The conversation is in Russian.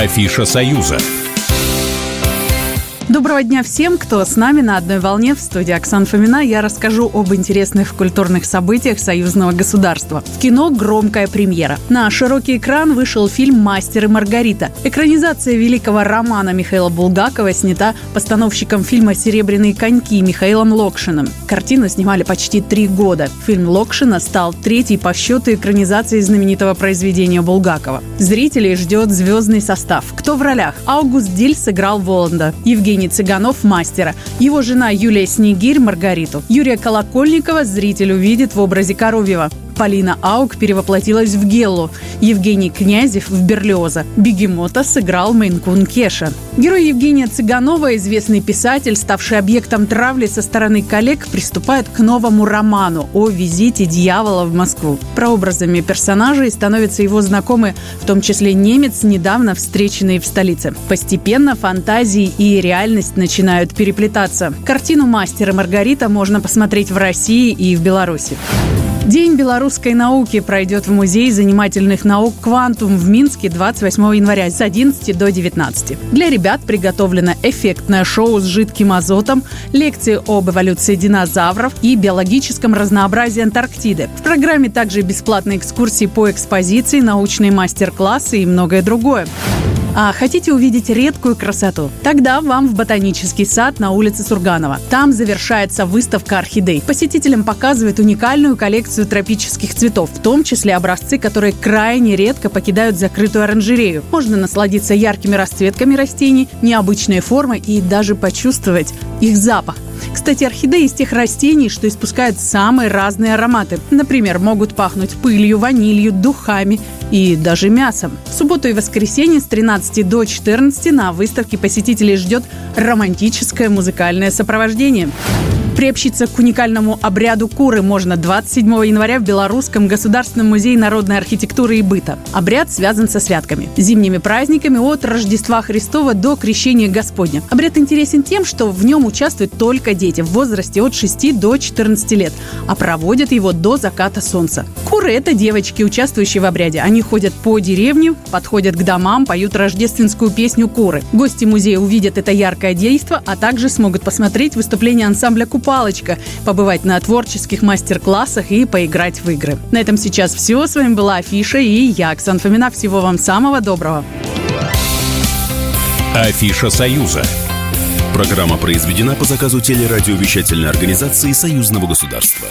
Афиша «Союза». Доброго дня всем, кто с нами на одной волне в студии Оксана Фомина. Я расскажу об интересных культурных событиях союзного государства. В кино громкая премьера. На широкий экран вышел фильм «Мастер и Маргарита». Экранизация великого романа Михаила Булгакова снята постановщиком фильма «Серебряные коньки» Михаилом Локшиным. Картину снимали почти три года. Фильм Локшина стал третьей по счету экранизацией знаменитого произведения Булгакова. Зрителей ждет звездный состав. Кто в ролях? Аугуст Диль сыграл Воланда. Евгений Евгений Цыганов – мастера. Его жена Юлия Снегирь – Маргариту. Юрия Колокольникова зритель увидит в образе Коровьева. Полина Аук перевоплотилась в Геллу, Евгений Князев в Берлиоза. Бегемота сыграл Мейнкун Кеша. Герой Евгения Цыганова, известный писатель, ставший объектом травли со стороны коллег, приступает к новому роману о визите дьявола в Москву. Прообразами персонажей становятся его знакомые, в том числе немец, недавно встреченный в столице. Постепенно фантазии и реальность начинают переплетаться. Картину «Мастер и Маргарита» можно посмотреть в России и в Беларуси. День белорусской науки пройдет в Музее занимательных наук «Квантум» в Минске 28 января с 11 до 19. Для ребят приготовлено эффектное шоу с жидким азотом, лекции об эволюции динозавров и биологическом разнообразии Антарктиды. В программе также бесплатные экскурсии по экспозиции, научные мастер-классы и многое другое. А хотите увидеть редкую красоту? Тогда вам в ботанический сад на улице Сурганова. Там завершается выставка орхидей. Посетителям показывают уникальную коллекцию тропических цветов, в том числе образцы, которые крайне редко покидают закрытую оранжерею. Можно насладиться яркими расцветками растений, необычной формой и даже почувствовать их запах. Кстати, орхидеи из тех растений, что испускают самые разные ароматы. Например, могут пахнуть пылью, ванилью, духами и даже мясом. В субботу и воскресенье с 13 до 14 на выставке посетителей ждет романтическое музыкальное сопровождение. Приобщиться к уникальному обряду куры можно 27 января в Белорусском государственном музее народной архитектуры и быта. Обряд связан со святками, зимними праздниками от Рождества Христова до Крещения Господня. Обряд интересен тем, что в нем участвуют только дети в возрасте от 6 до 14 лет, а проводят его до заката солнца. Куры – это девочки, участвующие в обряде. Они ходят по деревне, подходят к домам, поют рождественскую песню «Куры». Гости музея увидят это яркое действо, а также смогут посмотреть выступление ансамбля «Купалочка», побывать на творческих мастер-классах и поиграть в игры. На этом сейчас все. С вами была Афиша и я, Оксана Фомина. Всего вам самого доброго. Афиша «Союза». Программа произведена по заказу телерадиовещательной организации Союзного государства.